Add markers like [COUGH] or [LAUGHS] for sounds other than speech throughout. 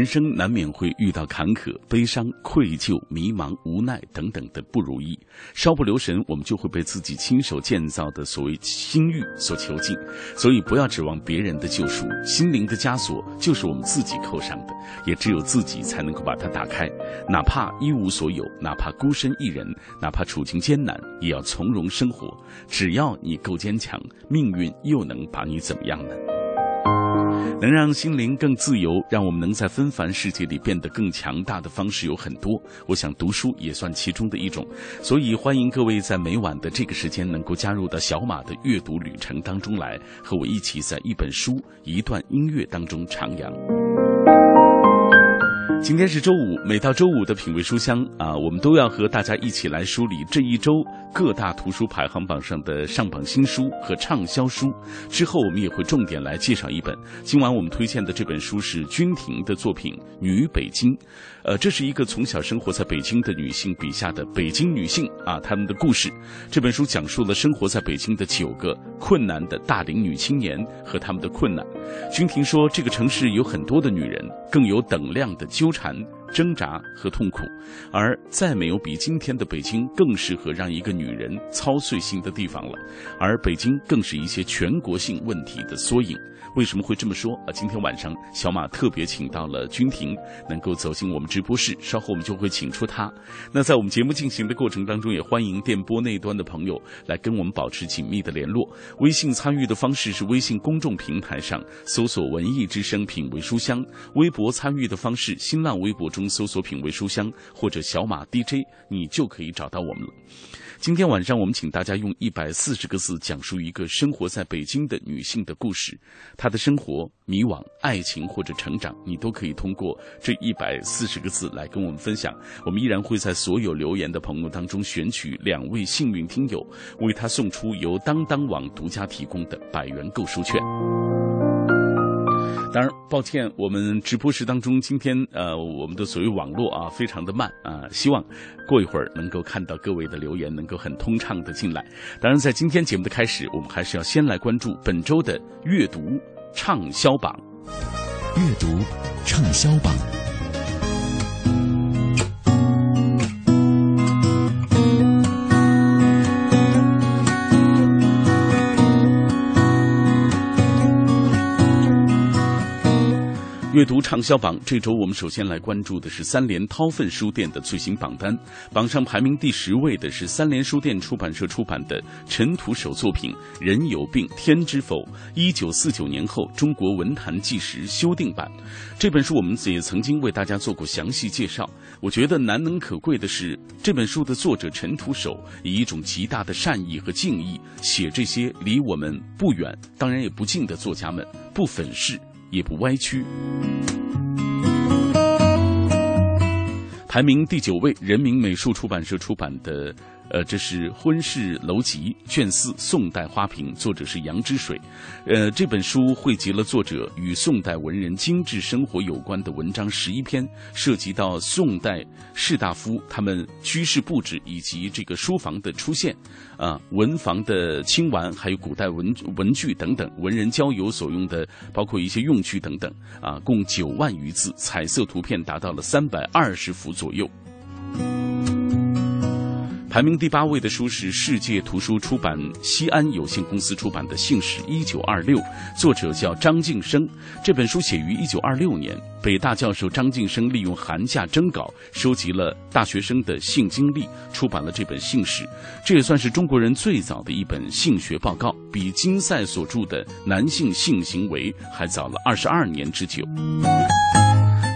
人生难免会遇到坎坷、悲伤、愧疚、迷茫、无奈等等的不如意，稍不留神，我们就会被自己亲手建造的所谓心欲所囚禁。所以，不要指望别人的救赎，心灵的枷锁就是我们自己扣上的，也只有自己才能够把它打开。哪怕一无所有，哪怕孤身一人，哪怕处境艰难，也要从容生活。只要你够坚强，命运又能把你怎么样呢？能让心灵更自由，让我们能在纷繁世界里变得更强大的方式有很多。我想读书也算其中的一种，所以欢迎各位在每晚的这个时间能够加入到小马的阅读旅程当中来，和我一起在一本书、一段音乐当中徜徉。今天是周五，每到周五的品味书香啊，我们都要和大家一起来梳理这一周各大图书排行榜上的上榜新书和畅销书。之后，我们也会重点来介绍一本。今晚我们推荐的这本书是君婷的作品《女北京》。呃，这是一个从小生活在北京的女性笔下的北京女性啊，她们的故事。这本书讲述了生活在北京的九个困难的大龄女青年和她们的困难。君婷说，这个城市有很多的女人，更有等量的纠缠。挣扎和痛苦，而再没有比今天的北京更适合让一个女人操碎心的地方了。而北京更是一些全国性问题的缩影。为什么会这么说啊？今天晚上小马特别请到了君婷，能够走进我们直播室，稍后我们就会请出她。那在我们节目进行的过程当中，也欢迎电波那端的朋友来跟我们保持紧密的联络。微信参与的方式是微信公众平台上搜索“文艺之声品味书香”，微博参与的方式，新浪微博中搜索“品味书香”或者“小马 DJ”，你就可以找到我们了。今天晚上，我们请大家用一百四十个字讲述一个生活在北京的女性的故事。她的生活、迷惘、爱情或者成长，你都可以通过这一百四十个字来跟我们分享。我们依然会在所有留言的朋友当中选取两位幸运听友，为他送出由当当网独家提供的百元购书券。当然，抱歉，我们直播室当中今天呃，我们的所谓网络啊，非常的慢啊，希望过一会儿能够看到各位的留言，能够很通畅的进来。当然，在今天节目的开始，我们还是要先来关注本周的阅读畅销榜。阅读畅销榜。阅读畅销榜，这周我们首先来关注的是三联韬奋书店的最新榜单。榜上排名第十位的是三联书店出版社出版的陈独守作品《人有病天知否》，一九四九年后中国文坛纪实修订版。这本书我们也曾经为大家做过详细介绍。我觉得难能可贵的是，这本书的作者陈独守以一种极大的善意和敬意，写这些离我们不远，当然也不近的作家们，不粉饰。也不歪曲。排名第九位，人民美术出版社出版的。呃，这是《婚事楼集》卷四《宋代花瓶》，作者是杨之水。呃，这本书汇集了作者与宋代文人精致生活有关的文章十一篇，涉及到宋代士大夫他们居室布置以及这个书房的出现，啊，文房的清玩，还有古代文文具等等，文人交友所用的，包括一些用具等等，啊，共九万余字，彩色图片达到了三百二十幅左右。排名第八位的书是世界图书出版西安有限公司出版的《姓史一九二六》，作者叫张晋生。这本书写于一九二六年，北大教授张晋生利用寒假征稿，收集了大学生的性经历，出版了这本姓史。这也算是中国人最早的一本性学报告，比金赛所著的《男性性行为》还早了二十二年之久。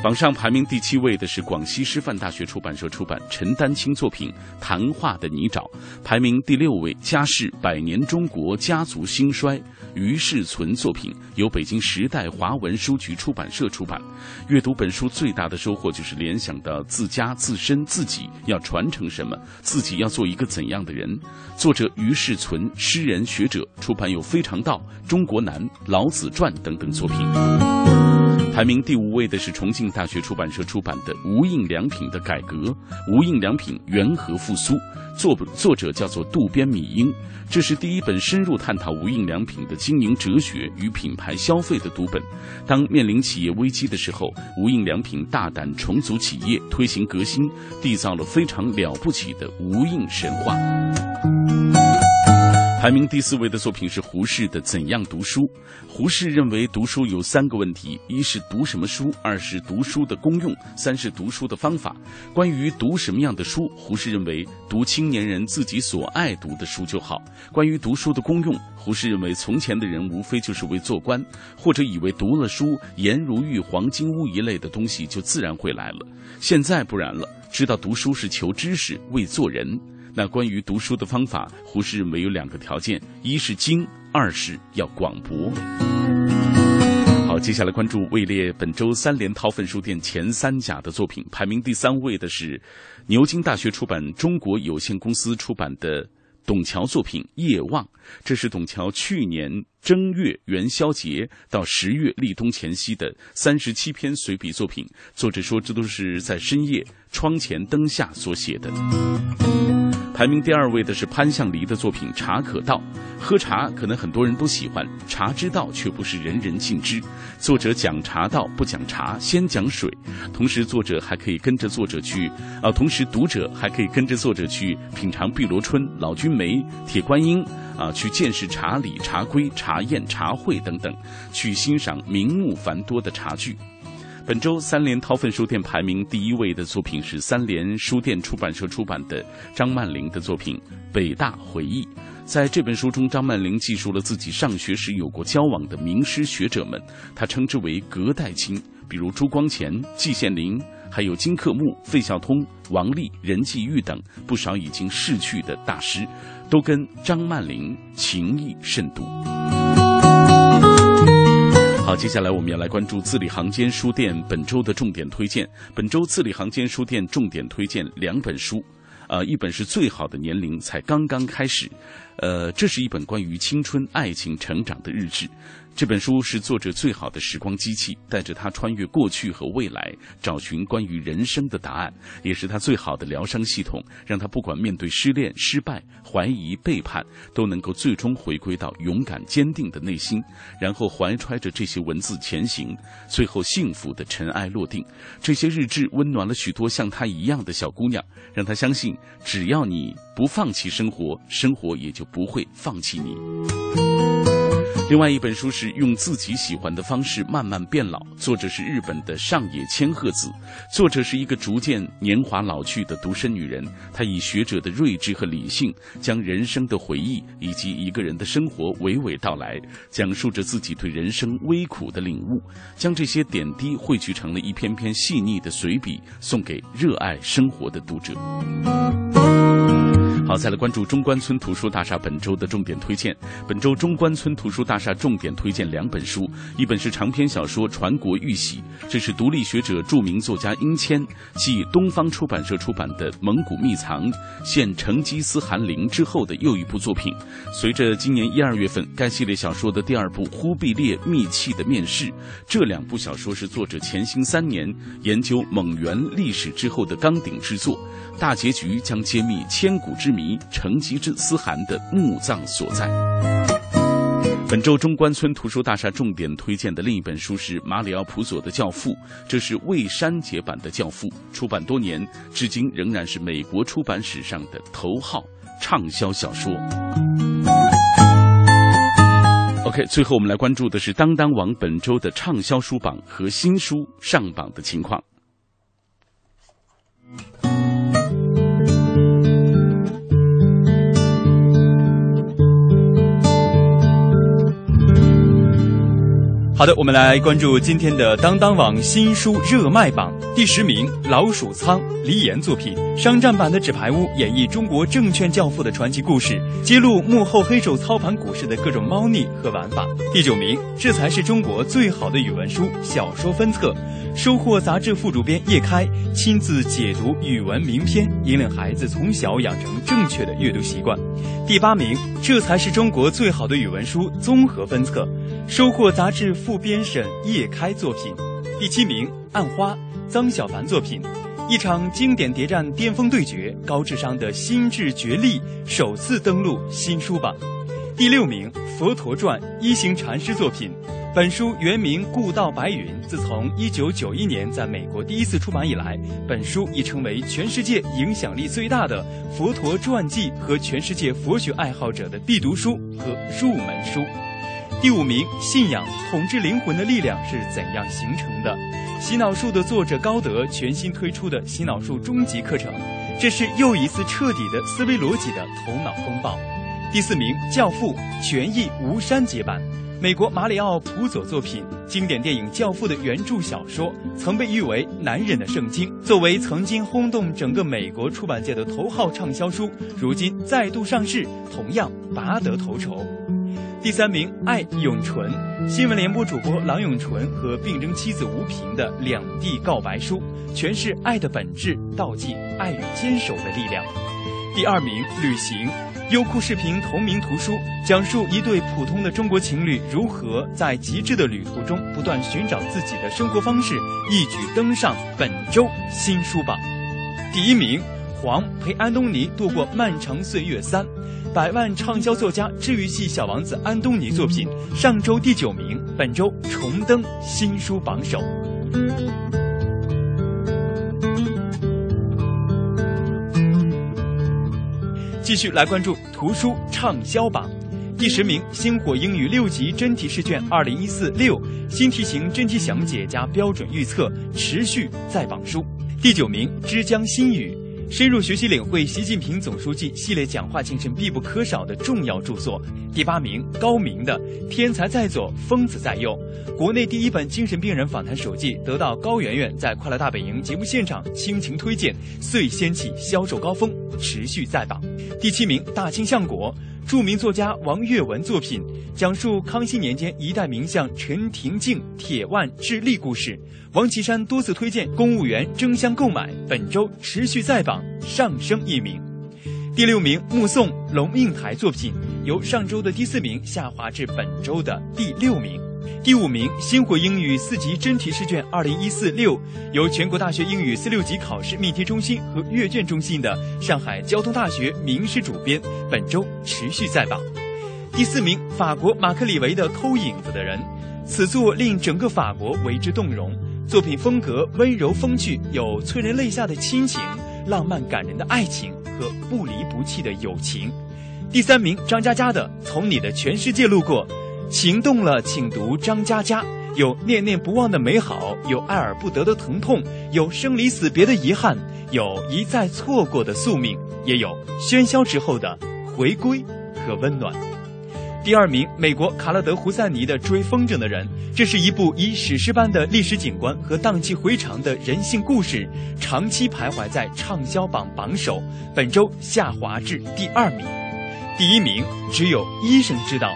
榜上排名第七位的是广西师范大学出版社出版陈丹青作品《谈话的泥沼》，排名第六位家世百年中国家族兴衰》于世存作品由北京时代华文书局出版社出版。阅读本书最大的收获就是联想到自家自身自己要传承什么，自己要做一个怎样的人。作者于世存，诗人学者，出版有《非常道》《中国难》《老子传》等等作品。排名第五位的是重庆大学出版社出版的《无印良品的改革》，无印良品缘何复苏？作作者叫做渡边米英，这是第一本深入探讨无印良品的经营哲学与品牌消费的读本。当面临企业危机的时候，无印良品大胆重组企业，推行革新，缔造了非常了不起的无印神话。排名第四位的作品是胡适的《怎样读书》。胡适认为读书有三个问题：一是读什么书，二是读书的功用，三是读书的方法。关于读什么样的书，胡适认为读青年人自己所爱读的书就好。关于读书的功用，胡适认为从前的人无非就是为做官，或者以为读了书颜如玉、黄金屋一类的东西就自然会来了。现在不然了，知道读书是求知识，为做人。那关于读书的方法，胡适认为有两个条件：一是精，二是要广博。好，接下来关注位列本周三联韬奋书店前三甲的作品，排名第三位的是牛津大学出版中国有限公司出版的董桥作品《夜望》，这是董桥去年正月元宵节到十月立冬前夕的三十七篇随笔作品。作者说，这都是在深夜窗前灯下所写的。排名第二位的是潘向黎的作品《茶可道》，喝茶可能很多人都喜欢，茶之道却不是人人尽知。作者讲茶道不讲茶，先讲水。同时，作者还可以跟着作者去，啊，同时读者还可以跟着作者去品尝碧螺春、老君梅、铁观音，啊，去见识茶礼、茶规、茶宴、茶会等等，去欣赏名目繁多的茶具。本周三联韬奋书店排名第一位的作品是三联书店出版社出版的张曼玲的作品《北大回忆》。在这本书中，张曼玲记述了自己上学时有过交往的名师学者们，她称之为隔代亲，比如朱光潜、季羡林，还有金克木、费孝通、王力、任继玉等不少已经逝去的大师，都跟张曼玲情谊甚笃。好，接下来我们要来关注字里行间书店本周的重点推荐。本周字里行间书店重点推荐两本书，呃，一本是最好的年龄才刚刚开始，呃，这是一本关于青春、爱情、成长的日志。这本书是作者最好的时光机器，带着他穿越过去和未来，找寻关于人生的答案，也是他最好的疗伤系统，让他不管面对失恋、失败、怀疑、背叛，都能够最终回归到勇敢坚定的内心，然后怀揣着这些文字前行，最后幸福的尘埃落定。这些日志温暖了许多像他一样的小姑娘，让她相信，只要你不放弃生活，生活也就不会放弃你。另外一本书是用自己喜欢的方式慢慢变老，作者是日本的上野千鹤子。作者是一个逐渐年华老去的独身女人，她以学者的睿智和理性，将人生的回忆以及一个人的生活娓娓道来，讲述着自己对人生微苦的领悟，将这些点滴汇聚成了一篇篇细腻的随笔，送给热爱生活的读者。好，再来关注中关村图书大厦本周的重点推荐。本周中关村图书大厦重点推荐两本书，一本是长篇小说《传国玉玺》，这是独立学者、著名作家殷谦继东方出版社出版的《蒙古秘藏》现成吉思汗陵之后的又一部作品。随着今年一二月份该系列小说的第二部《忽必烈秘器的面世》，这两部小说是作者潜心三年研究蒙元历史之后的纲鼎之作，大结局将揭秘千古之。迷成吉思汗的墓葬所在。本周中关村图书大厦重点推荐的另一本书是马里奥·普佐的《教父》，这是未删节版的《教父》，出版多年，至今仍然是美国出版史上的头号畅销小说。OK，最后我们来关注的是当当网本周的畅销书榜和新书上榜的情况。好的，我们来关注今天的当当网新书热卖榜。第十名《老鼠仓》，黎岩作品。商战版的《纸牌屋》演绎中国证券教父的传奇故事，揭露幕后黑手操盘股市的各种猫腻和玩法。第九名，这才是中国最好的语文书小说分册。收获杂志副主编叶开亲自解读语文名篇，引领孩子从小养成正确的阅读习惯。第八名，这才是中国最好的语文书综合分册。收获杂志副编审叶开作品，第七名《暗花》张小凡作品，一场经典谍战巅峰对决，高智商的心智绝力首次登陆新书榜。第六名《佛陀传》一行禅师作品，本书原名《故道白云》，自从一九九一年在美国第一次出版以来，本书已成为全世界影响力最大的佛陀传记和全世界佛学爱好者的必读书和入门书。第五名，信仰统治灵魂的力量是怎样形成的？洗脑术的作者高德全新推出的洗脑术终极课程，这是又一次彻底的思维逻辑的头脑风暴。第四名，教父全译无删节版，美国马里奥普佐作品，经典电影《教父》的原著小说曾被誉为男人的圣经，作为曾经轰动整个美国出版界的头号畅销书，如今再度上市，同样拔得头筹。第三名，爱永纯，新闻联播主播郎永淳和病征妻子吴萍的两地告白书，诠释爱的本质，道尽爱与坚守的力量。第二名，旅行，优酷视频同名图书，讲述一对普通的中国情侣如何在极致的旅途中不断寻找自己的生活方式，一举登上本周新书榜。第一名，黄陪安东尼度过漫长岁月三。百万畅销作家、治愈系小王子安东尼作品，上周第九名，本周重登新书榜首。继续来关注图书畅销榜，第十名《星火英语六级真题试卷二零一四六》，新题型真题详解加标准预测，持续在榜书。第九名《枝江新语》。深入学习领会习近平总书记系列讲话精神必不可少的重要著作。第八名，高明的《天才在左，疯子在右》，国内第一本精神病人访谈手记，得到高圆圆在《快乐大本营》节目现场倾情推荐，遂掀起销售高峰，持续在榜。第七名，大清相国。著名作家王跃文作品，讲述康熙年间一代名相陈廷敬铁腕治吏故事。王岐山多次推荐公务员争相购买，本周持续在榜，上升一名。第六名，目送龙应台作品，由上周的第四名下滑至本周的第六名。第五名，星火英语四级真题试卷二零一四六，由全国大学英语四六级考试命题中心和阅卷中心的上海交通大学名师主编，本周持续在榜。第四名，法国马克里维的《偷影子的人》，此作令整个法国为之动容。作品风格温柔风趣，有催人泪下的亲情、浪漫感人的爱情和不离不弃的友情。第三名，张嘉佳的《从你的全世界路过》。情动了，请读张嘉佳。有念念不忘的美好，有爱而不得的疼痛，有生离死别的遗憾，有一再错过的宿命，也有喧嚣之后的回归和温暖。第二名，美国卡勒德·胡塞尼的《追风筝的人》，这是一部以史诗般的历史景观和荡气回肠的人性故事，长期徘徊在畅销榜榜首，本周下滑至第二名。第一名，只有医生知道。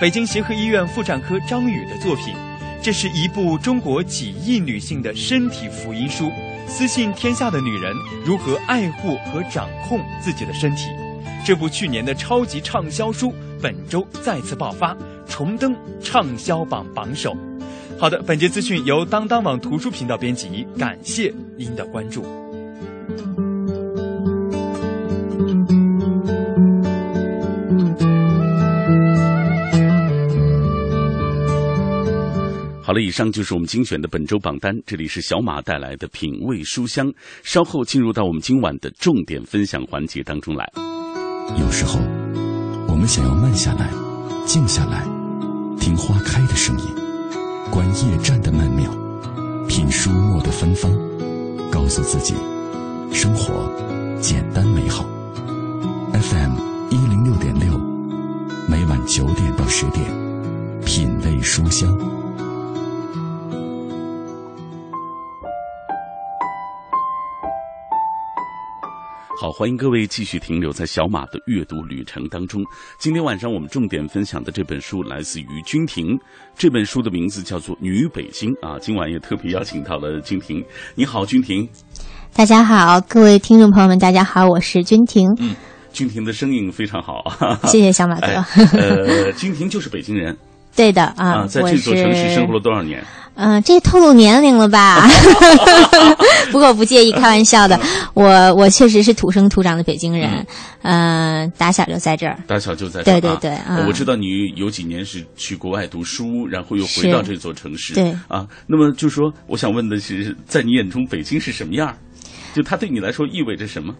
北京协和医院妇产科张宇的作品，这是一部中国几亿女性的身体福音书，私信天下的女人如何爱护和掌控自己的身体。这部去年的超级畅销书，本周再次爆发，重登畅销榜榜首。好的，本节资讯由当当网图书频道编辑，感谢您的关注。好了，以上就是我们精选的本周榜单。这里是小马带来的品味书香，稍后进入到我们今晚的重点分享环节当中来。有时候，我们想要慢下来，静下来，听花开的声音，观夜战的曼妙，品书墨的芬芳，告诉自己，生活简单美好。FM 一零六点六，每晚九点到十点，品味书香。好，欢迎各位继续停留在小马的阅读旅程当中。今天晚上我们重点分享的这本书来自于君婷，这本书的名字叫做《女北京》啊。今晚也特别邀请到了君婷，你好，君婷。大家好，各位听众朋友们，大家好，我是君婷。嗯，君婷的声音非常好，[LAUGHS] 谢谢小马哥。呃，君婷就是北京人，对的啊，在这座城市生活了多少年？嗯，这透露年龄了吧？[LAUGHS] [LAUGHS] 不过我不介意，开玩笑的。我我确实是土生土长的北京人，嗯，打小就在这儿。打小就在这儿。对对对，我知道你有几年是去国外读书，然后又回到这座城市。对啊，那么就说，我想问的是，在你眼中，北京是什么样？就它对你来说意味着什么？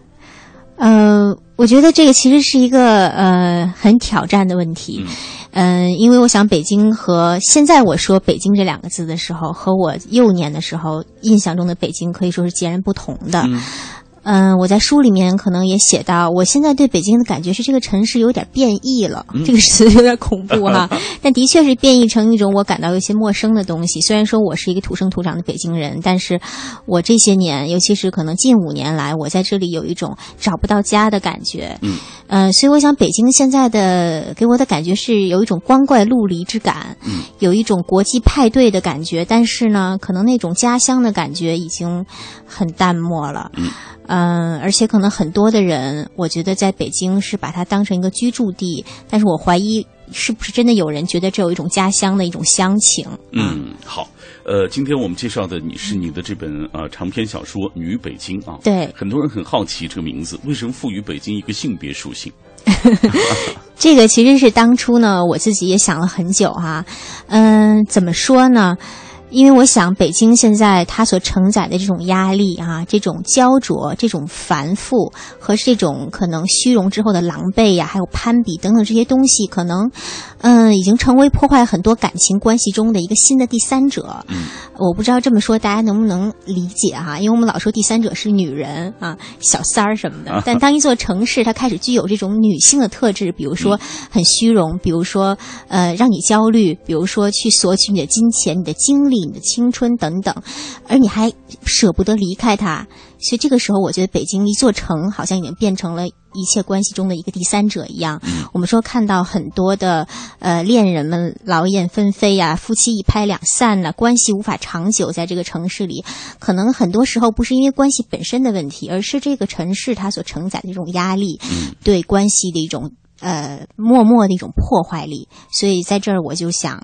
呃，我觉得这个其实是一个呃很挑战的问题。嗯，因为我想北京和现在我说北京这两个字的时候，和我幼年的时候印象中的北京可以说是截然不同的。嗯，我在书里面可能也写到，我现在对北京的感觉是这个城市有点变异了，这个词有点恐怖哈，[LAUGHS] 但的确是变异成一种我感到有些陌生的东西。虽然说我是一个土生土长的北京人，但是我这些年，尤其是可能近五年来，我在这里有一种找不到家的感觉。嗯，呃，所以我想北京现在的给我的感觉是有一种光怪陆离之感，嗯，有一种国际派对的感觉，但是呢，可能那种家乡的感觉已经很淡漠了。嗯。嗯，而且可能很多的人，我觉得在北京是把它当成一个居住地，但是我怀疑是不是真的有人觉得这有一种家乡的一种乡情。嗯，好，呃，今天我们介绍的你是你的这本呃长篇小说《女北京》啊，对，很多人很好奇这个名字为什么赋予北京一个性别属性。[LAUGHS] 这个其实是当初呢，我自己也想了很久哈，嗯，怎么说呢？因为我想，北京现在它所承载的这种压力啊，这种焦灼、这种繁复和这种可能虚荣之后的狼狈呀，还有攀比等等这些东西，可能，嗯，已经成为破坏很多感情关系中的一个新的第三者。嗯，我不知道这么说大家能不能理解哈？因为我们老说第三者是女人啊，小三儿什么的。[LAUGHS] 但当一座城市它开始具有这种女性的特质，比如说很虚荣，比如说呃让你焦虑，比如说去索取你的金钱、你的精力。你的青春等等，而你还舍不得离开他，所以这个时候，我觉得北京一座城好像已经变成了一切关系中的一个第三者一样。我们说看到很多的呃恋人们劳燕分飞呀，夫妻一拍两散呢，关系无法长久，在这个城市里，可能很多时候不是因为关系本身的问题，而是这个城市它所承载的这种压力，对关系的一种。呃，默默的一种破坏力，所以在这儿我就想，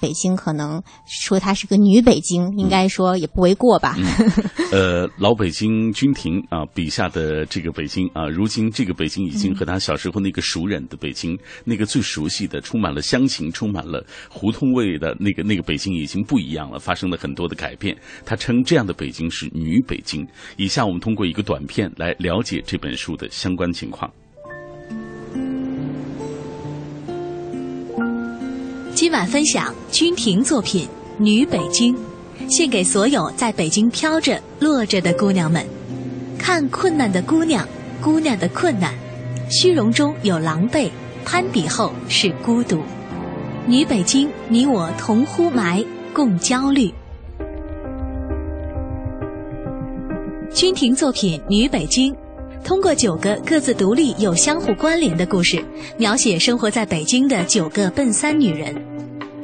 北京可能说它是个女北京，应该说也不为过吧。[LAUGHS] 呃，老北京君庭啊笔下的这个北京啊，如今这个北京已经和他小时候那个熟人的北京，那个最熟悉的、充满了乡情、充满了胡同味的那个那个北京已经不一样了，发生了很多的改变。他称这样的北京是女北京。以下我们通过一个短片来了解这本书的相关情况。今晚分享君婷作品《女北京》，献给所有在北京飘着、落着的姑娘们。看困难的姑娘，姑娘的困难，虚荣中有狼狈，攀比后是孤独。女北京，你我同呼霾，共焦虑。君婷作品《女北京》。通过九个各自独立又相互关联的故事，描写生活在北京的九个奔三女人。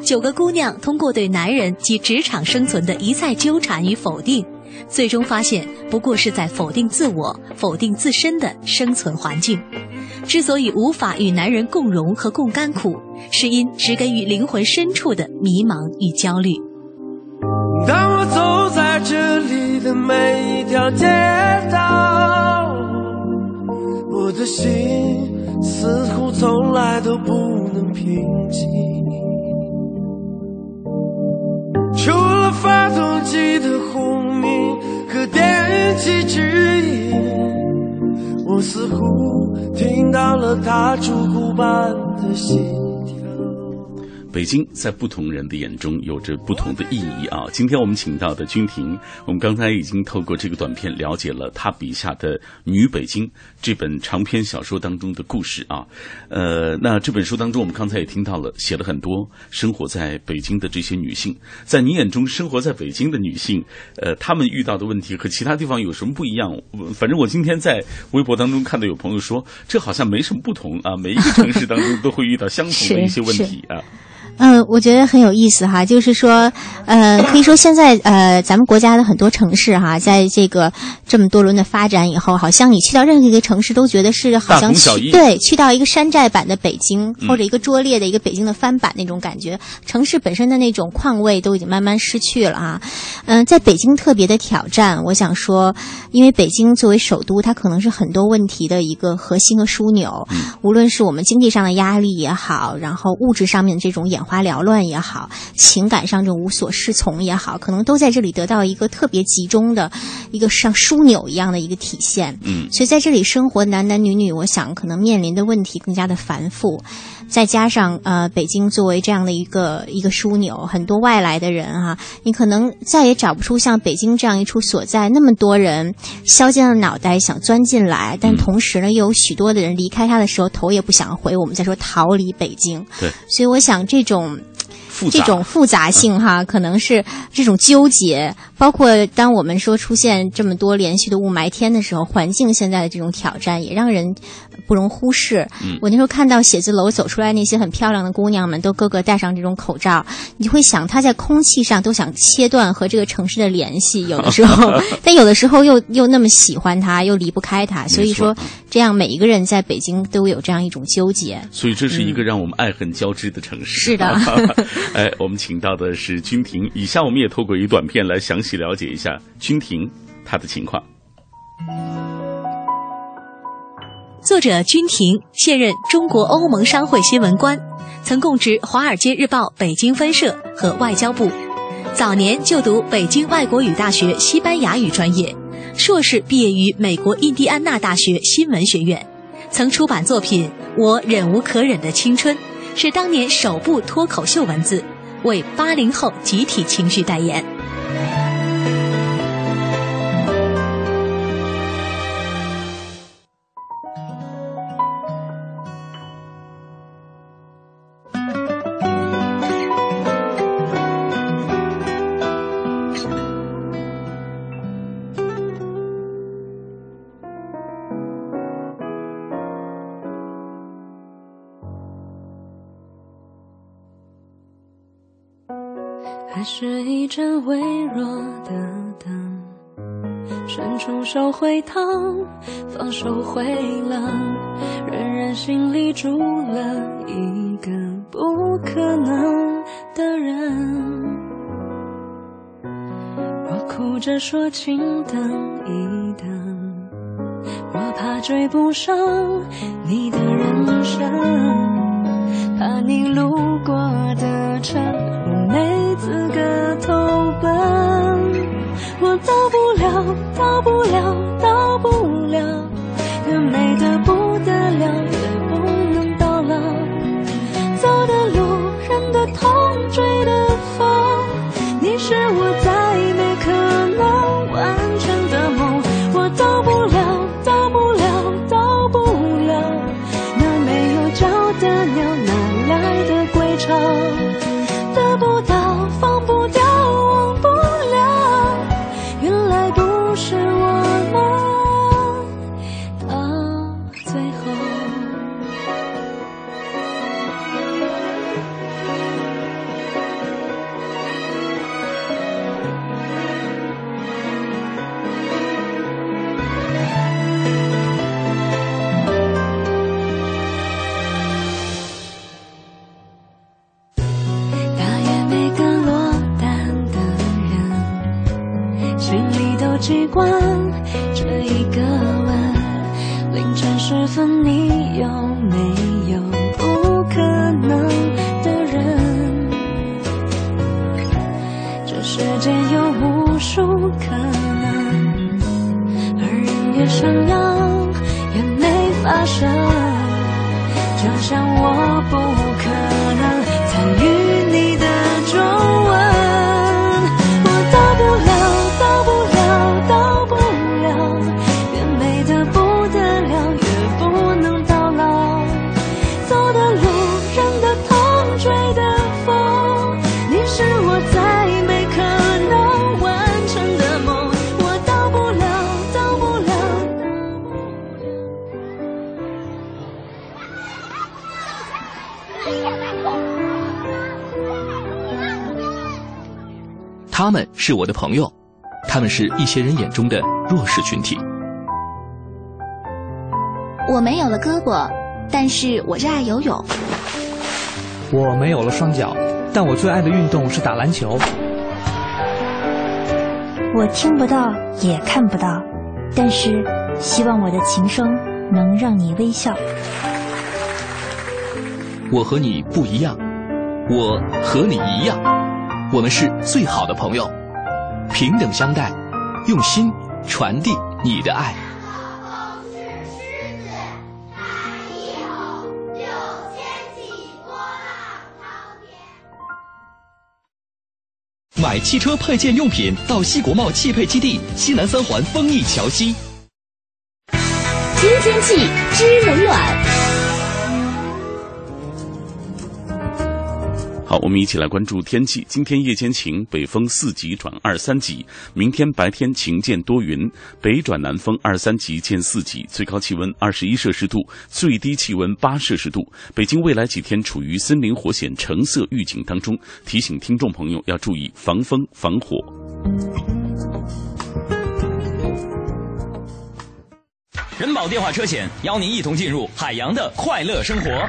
九个姑娘通过对男人及职场生存的一再纠缠与否定，最终发现不过是在否定自我、否定自身的生存环境。之所以无法与男人共荣和共甘苦，是因植根于灵魂深处的迷茫与焦虑。当我走在这里的每一条街道。我的心似乎从来都不能平静，除了发动机的轰鸣和电气指引，我似乎听到了他烛骨般的心。北京在不同人的眼中有着不同的意义啊。今天我们请到的君婷，我们刚才已经透过这个短片了解了她笔下的《女北京》这本长篇小说当中的故事啊。呃，那这本书当中，我们刚才也听到了，写了很多生活在北京的这些女性，在你眼中生活在北京的女性，呃，她们遇到的问题和其他地方有什么不一样？反正我今天在微博当中看到有朋友说，这好像没什么不同啊，每一个城市当中都会遇到相同的一些问题啊。嗯，我觉得很有意思哈，就是说，呃，可以说现在呃，咱们国家的很多城市哈，在这个这么多轮的发展以后，好像你去到任何一个城市，都觉得是好像去对去到一个山寨版的北京，或者一个拙劣的一个北京的翻版那种感觉，城市本身的那种况味都已经慢慢失去了啊。嗯，在北京特别的挑战，我想说，因为北京作为首都，它可能是很多问题的一个核心和枢纽，无论是我们经济上的压力也好，然后物质上面这种演。眼花缭乱也好，情感上这种无所适从也好，可能都在这里得到一个特别集中的一个像枢纽一样的一个体现。嗯，所以在这里生活男男女女，我想可能面临的问题更加的繁复。再加上呃，北京作为这样的一个一个枢纽，很多外来的人哈，你可能再也找不出像北京这样一处所在，那么多人削尖了脑袋想钻进来，但同时呢，又有许多的人离开他的时候头也不想回。我们再说逃离北京，对，所以我想这种。这种复杂性哈，可能是这种纠结，包括当我们说出现这么多连续的雾霾天的时候，环境现在的这种挑战也让人不容忽视。我那时候看到写字楼走出来那些很漂亮的姑娘们，都个个戴上这种口罩，你会想她在空气上都想切断和这个城市的联系，有的时候，[LAUGHS] 但有的时候又又那么喜欢它，又离不开它。所以说，这样每一个人在北京都有这样一种纠结。所以这是一个让我们爱恨交织的城市。是的。[LAUGHS] [LAUGHS] 哎，我们请到的是君婷。以下我们也透过一短片来详细了解一下君婷她的情况。作者君婷现任中国欧盟商会新闻官，曾供职《华尔街日报》北京分社和外交部。早年就读北京外国语大学西班牙语专业，硕士毕业于美国印第安纳大学新闻学院，曾出版作品《我忍无可忍的青春》。是当年首部脱口秀文字，为八零后集体情绪代言。盏微弱的灯，伸出手会烫，放手会冷，仍然心里住了一个不可能的人。我哭着说，请等一等，我怕追不上你的人生，怕你路过的城，我没。资格投奔，我到不了，到不了，到不了，越美的不得了，越不能到老。走的路，忍的痛，追的风，是我的朋友，他们是一些人眼中的弱势群体。我没有了胳膊，但是我热爱游泳。我没有了双脚，但我最爱的运动是打篮球。我听不到，也看不到，但是希望我的琴声能让你微笑。我和你不一样，我和你一样，我们是最好的朋友，平等相待，用心传递你的爱。买汽车配件用品到西国贸汽配基地西南三环丰益桥西。知天气，知冷暖。好，我们一起来关注天气。今天夜间晴，北风四级转二三级；明天白天晴见多云，北转南风二三级见四级，最高气温二十一摄氏度，最低气温八摄氏度。北京未来几天处于森林火险橙色预警当中，提醒听众朋友要注意防风防火。人保电话车险邀您一同进入海洋的快乐生活。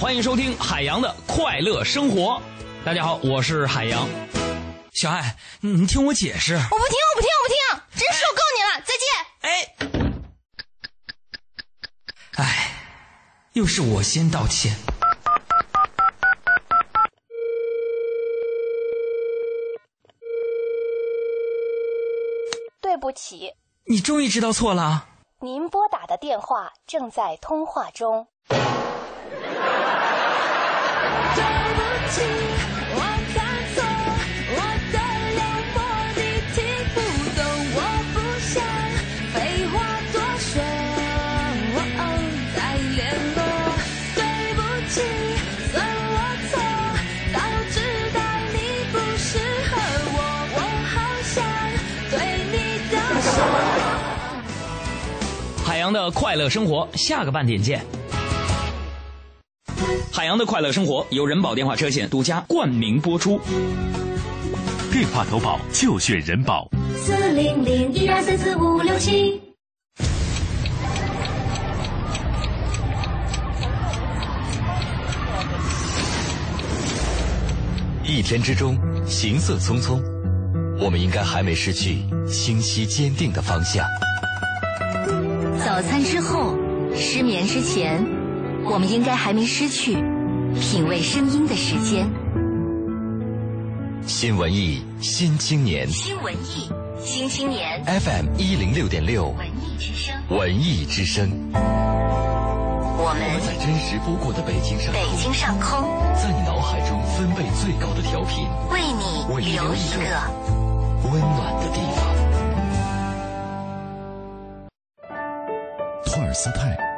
欢迎收听海洋的快乐生活。大家好，我是海洋。小爱，你听我解释。我不听，我不听，我不听，真受够你了！再见。哎，哎，又是我先道歉。对不起。你终于知道错了。您拨打的电话正在通话中。海洋的快乐生活，下个半点见。海洋的快乐生活由人保电话车险独家冠名播出。电话投保就选人保。四零零一二三四五六七。一天之中，行色匆匆，我们应该还没失去清晰坚定的方向。早餐之后，失眠之前。我们应该还没失去品味声音的时间。新文艺新青年，新文艺新青年，FM 一零六点六，文艺之声，文艺之声。我们在真实不过的北京上空，北京上空，在你脑海中分贝最高的调频，为你留一个温暖的地方。托尔斯泰。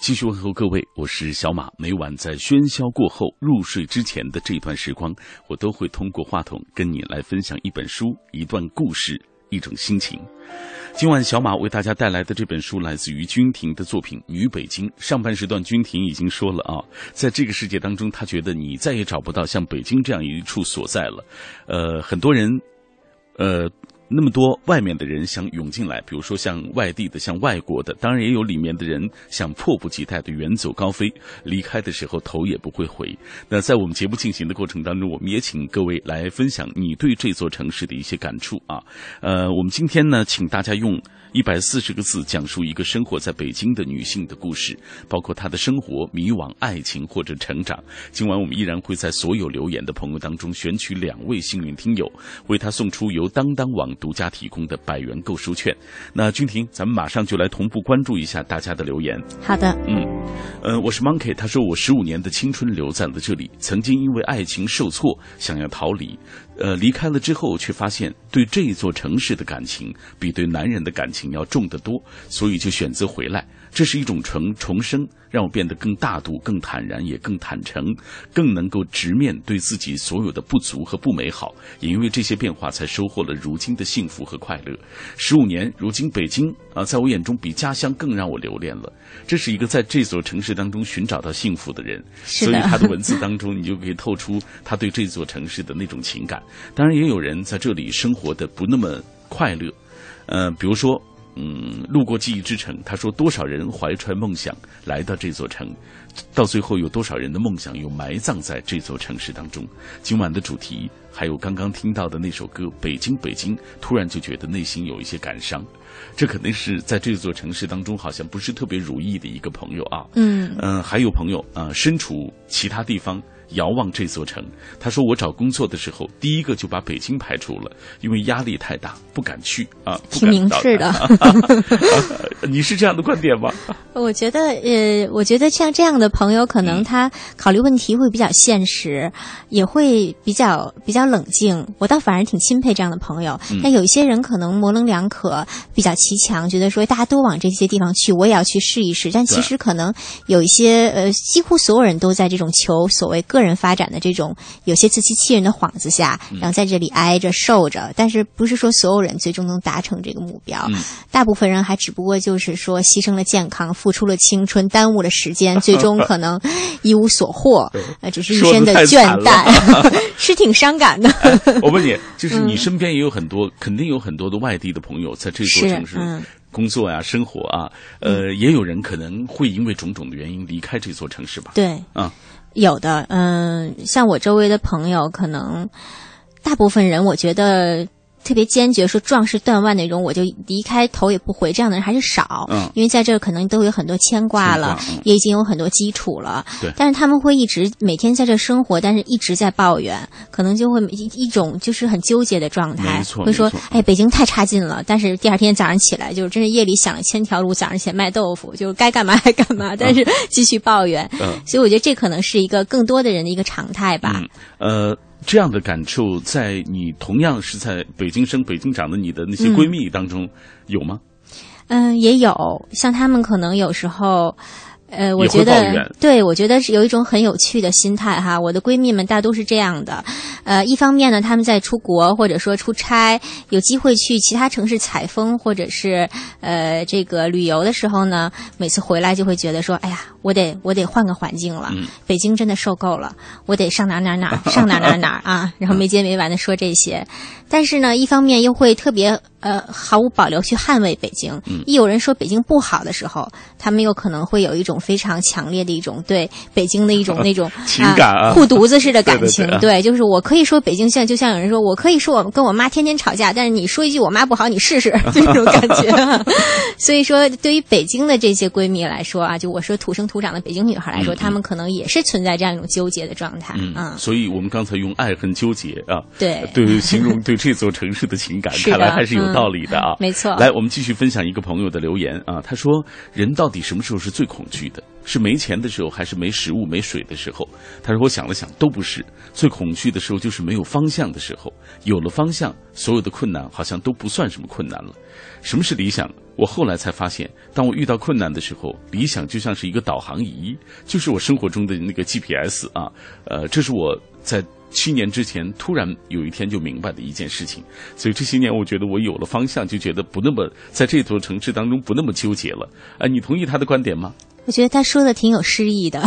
继续问候各位，我是小马。每晚在喧嚣过后入睡之前的这段时光，我都会通过话筒跟你来分享一本书、一段故事、一种心情。今晚小马为大家带来的这本书来自于君婷的作品《女北京》。上半时段，君婷已经说了啊，在这个世界当中，他觉得你再也找不到像北京这样一处所在了。呃，很多人，呃。那么多外面的人想涌进来，比如说像外地的、像外国的，当然也有里面的人想迫不及待的远走高飞，离开的时候头也不会回。那在我们节目进行的过程当中，我们也请各位来分享你对这座城市的一些感触啊。呃，我们今天呢，请大家用。一百四十个字讲述一个生活在北京的女性的故事，包括她的生活、迷惘、爱情或者成长。今晚我们依然会在所有留言的朋友当中选取两位幸运听友，为他送出由当当网独家提供的百元购书券。那君婷，咱们马上就来同步关注一下大家的留言。好的，嗯，呃，我是 Monkey，他说我十五年的青春留在了这里，曾经因为爱情受挫，想要逃离。呃，离开了之后，却发现对这座城市的感情比对男人的感情要重得多，所以就选择回来。这是一种重重生，让我变得更大度、更坦然，也更坦诚，更能够直面对自己所有的不足和不美好。也因为这些变化，才收获了如今的幸福和快乐。十五年，如今北京啊，在我眼中比家乡更让我留恋了。这是一个在这座城市当中寻找到幸福的人，[LAUGHS] 所以他的文字当中，你就可以透出他对这座城市的那种情感。当然，也有人在这里生活的不那么快乐，呃，比如说。嗯，路过记忆之城，他说多少人怀揣梦想来到这座城，到最后有多少人的梦想又埋葬在这座城市当中？今晚的主题还有刚刚听到的那首歌《北京北京》，突然就觉得内心有一些感伤。这肯定是在这座城市当中好像不是特别如意的一个朋友啊。嗯嗯，还有朋友啊，身处其他地方。遥望这座城，他说：“我找工作的时候，第一个就把北京排除了，因为压力太大，不敢去啊。”挺明智的。[LAUGHS] 你是这样的观点吗？[LAUGHS] 我觉得，呃，我觉得像这样的朋友，可能他考虑问题会比较现实，也会比较比较冷静。我倒反而挺钦佩这样的朋友。但有一些人可能模棱两可，比较奇强，觉得说大家都往这些地方去，我也要去试一试。但其实可能有一些，呃，几乎所有人都在这种求所谓个。个人发展的这种有些自欺欺人的幌子下，然后在这里挨着受着，但是不是说所有人最终能达成这个目标？大部分人还只不过就是说牺牲了健康，付出了青春，耽误了时间，[LAUGHS] 最终可能一无所获，呃，只是一身的倦怠，[LAUGHS] 是挺伤感的。我问你，[LAUGHS] 就是你身边也有很多，肯定有很多的外地的朋友在这座城市工作呀、生活啊，呃，也有人可能会因为种种的原因离开这座城市吧？对，啊。有的，嗯，像我周围的朋友，可能大部分人，我觉得。特别坚决说壮士断腕那种，我就离开头也不回。这样的人还是少，嗯，因为在这儿可能都有很多牵挂了，也已经有很多基础了。对，但是他们会一直每天在这生活，但是一直在抱怨，可能就会一一种就是很纠结的状态。没错，会说哎，北京太差劲了。但是第二天早上起来，就是真是夜里想了千条路，早上起来卖豆腐，就是该干嘛还干嘛，但是继续抱怨。嗯，所以我觉得这可能是一个更多的人的一个常态吧。呃。这样的感触，在你同样是在北京生、北京长的你的那些闺蜜当中有吗？嗯，也有，像她们可能有时候。呃，我觉得，对我觉得是有一种很有趣的心态哈。我的闺蜜们大都是这样的，呃，一方面呢，她们在出国或者说出差，有机会去其他城市采风或者是呃这个旅游的时候呢，每次回来就会觉得说，哎呀，我得我得换个环境了，北京真的受够了，我得上哪哪哪上哪哪哪啊，[LAUGHS] 然后没结没完的说这些，但是呢，一方面又会特别。呃，毫无保留去捍卫北京。一有人说北京不好的时候，他们又可能会有一种非常强烈的一种对北京的一种那种 [LAUGHS] 情感，护犊子似的感情。[LAUGHS] 对，就是我可以说北京像，就像有人说我可以说我跟我妈天天吵架，但是你说一句我妈不好，你试试 [LAUGHS] 这种感觉。所以说，对于北京的这些闺蜜来说啊，就我说土生土长的北京女孩来说，她们可能也是存在这样一种纠结的状态。嗯，所以我们刚才用爱恨纠结啊，对，对，形容对这座城市的情感，看来还是有。道理的啊，没错。来，我们继续分享一个朋友的留言啊。他说：“人到底什么时候是最恐惧的？是没钱的时候，还是没食物、没水的时候？”他说：“我想了想，都不是。最恐惧的时候就是没有方向的时候。有了方向，所有的困难好像都不算什么困难了。什么是理想？我后来才发现，当我遇到困难的时候，理想就像是一个导航仪，就是我生活中的那个 GPS 啊。呃，这是我在。”七年之前，突然有一天就明白的一件事情，所以这些年我觉得我有了方向，就觉得不那么在这座城市当中不那么纠结了。哎，你同意他的观点吗？我觉得他说的挺有诗意的，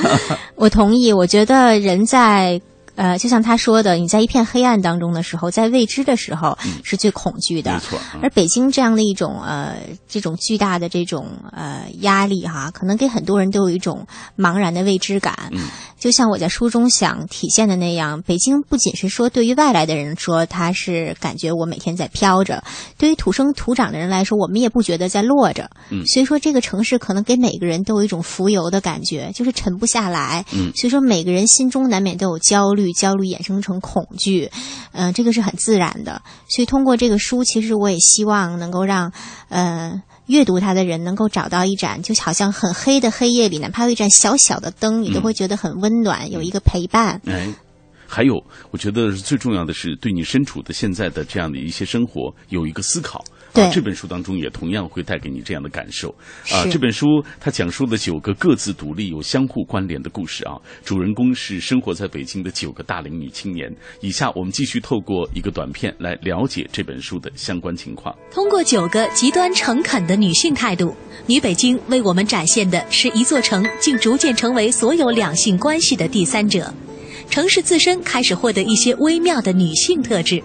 [LAUGHS] 我同意。我觉得人在呃，就像他说的，你在一片黑暗当中的时候，在未知的时候是最恐惧的。没错。而北京这样的一种呃，这种巨大的这种呃压力哈，可能给很多人都有一种茫然的未知感。嗯。就像我在书中想体现的那样，北京不仅是说对于外来的人说，他是感觉我每天在飘着；对于土生土长的人来说，我们也不觉得在落着。嗯。所以说，这个城市可能给每个人都有一种浮游的感觉，就是沉不下来。嗯。所以说，每个人心中难免都有焦虑，焦虑衍生成恐惧，嗯、呃，这个是很自然的。所以通过这个书，其实我也希望能够让，呃。阅读它的人能够找到一盏，就好像很黑的黑夜里，哪怕有一盏小小的灯，你都会觉得很温暖，有一个陪伴。哎，还有，我觉得最重要的是对你身处的现在的这样的一些生活有一个思考。对、啊，这本书当中也同样会带给你这样的感受。啊，这本书它讲述了九个各自独立又相互关联的故事啊，主人公是生活在北京的九个大龄女青年。以下我们继续透过一个短片来了解这本书的相关情况。通过九个极端诚恳的女性态度，女北京为我们展现的是一座城竟逐渐成为所有两性关系的第三者，城市自身开始获得一些微妙的女性特质。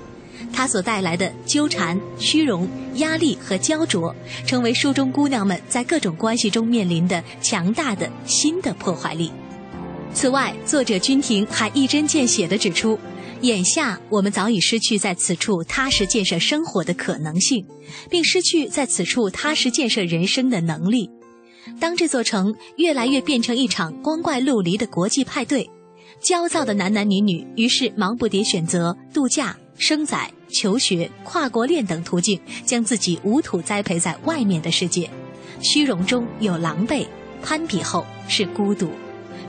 它所带来的纠缠、虚荣、压力和焦灼，成为书中姑娘们在各种关系中面临的强大的新的破坏力。此外，作者君婷还一针见血地指出，眼下我们早已失去在此处踏实建设生活的可能性，并失去在此处踏实建设人生的能力。当这座城越来越变成一场光怪陆离的国际派对，焦躁的男男女女于是忙不迭选择度假、生仔。求学、跨国恋等途径，将自己无土栽培在外面的世界，虚荣中有狼狈，攀比后是孤独，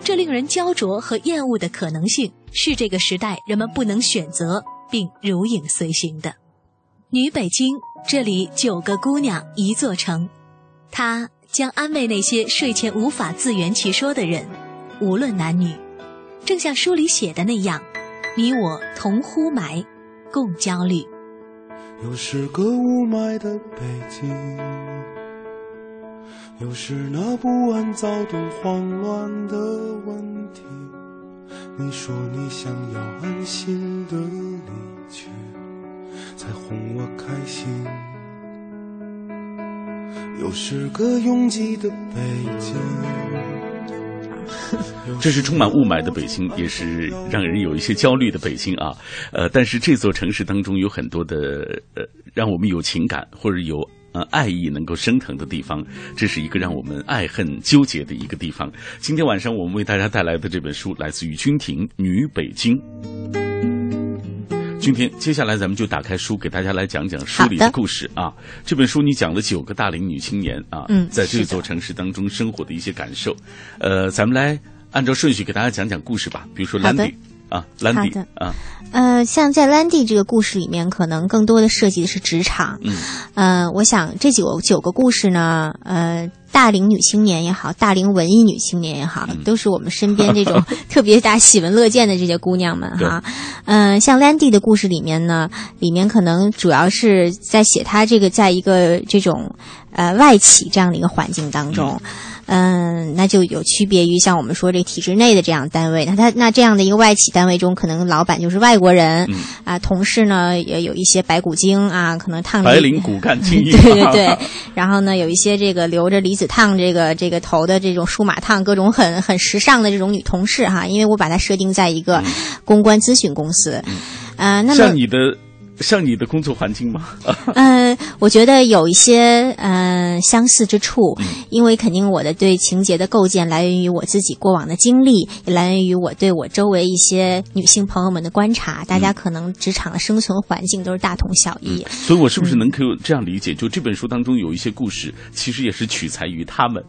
这令人焦灼和厌恶的可能性，是这个时代人们不能选择并如影随形的。女北京，这里九个姑娘一座城，她将安慰那些睡前无法自圆其说的人，无论男女，正像书里写的那样，你我同呼霾。共焦虑。又是个雾霾的北京，又是那不安、躁动、慌乱的问题。你说你想要安心的离去，才哄我开心。又是个拥挤的北京。[LAUGHS] 这是充满雾霾的北京，也是让人有一些焦虑的北京啊。呃，但是这座城市当中有很多的呃，让我们有情感或者有呃爱意能够升腾的地方，这是一个让我们爱恨纠结的一个地方。今天晚上我们为大家带来的这本书来自于君婷《女北京》。君婷，接下来咱们就打开书，给大家来讲讲书里的故事啊。这本书你讲了九个大龄女青年啊，嗯，在这座城市当中生活的一些感受。呃，咱们来按照顺序给大家讲讲故事吧。比如说兰迪啊，兰迪啊，呃，像在兰迪这个故事里面，可能更多的涉及的是职场。嗯，呃，我想这九九个故事呢，呃。大龄女青年也好，大龄文艺女青年也好，都是我们身边这种 [LAUGHS] 特别大喜闻乐见的这些姑娘们哈。嗯、呃，像 Landy 的故事里面呢，里面可能主要是在写她这个在一个这种呃外企这样的一个环境当中。嗯，那就有区别于像我们说这体制内的这样单位，那他那这样的一个外企单位中，可能老板就是外国人，嗯、啊，同事呢也有一些白骨精啊，可能烫白领骨干精英，[LAUGHS] [LAUGHS] 对对对，然后呢有一些这个留着离子烫这个这个头的这种数码烫，各种很很时尚的这种女同事哈，因为我把它设定在一个公关咨询公司，嗯、呃，那么像你的。像你的工作环境吗？嗯、[LAUGHS] 呃，我觉得有一些嗯、呃、相似之处，因为肯定我的对情节的构建来源于我自己过往的经历，也来源于我对我周围一些女性朋友们的观察。大家可能职场的生存环境都是大同小异，嗯、所以我是不是能可以这样理解？就这本书当中有一些故事，其实也是取材于他们。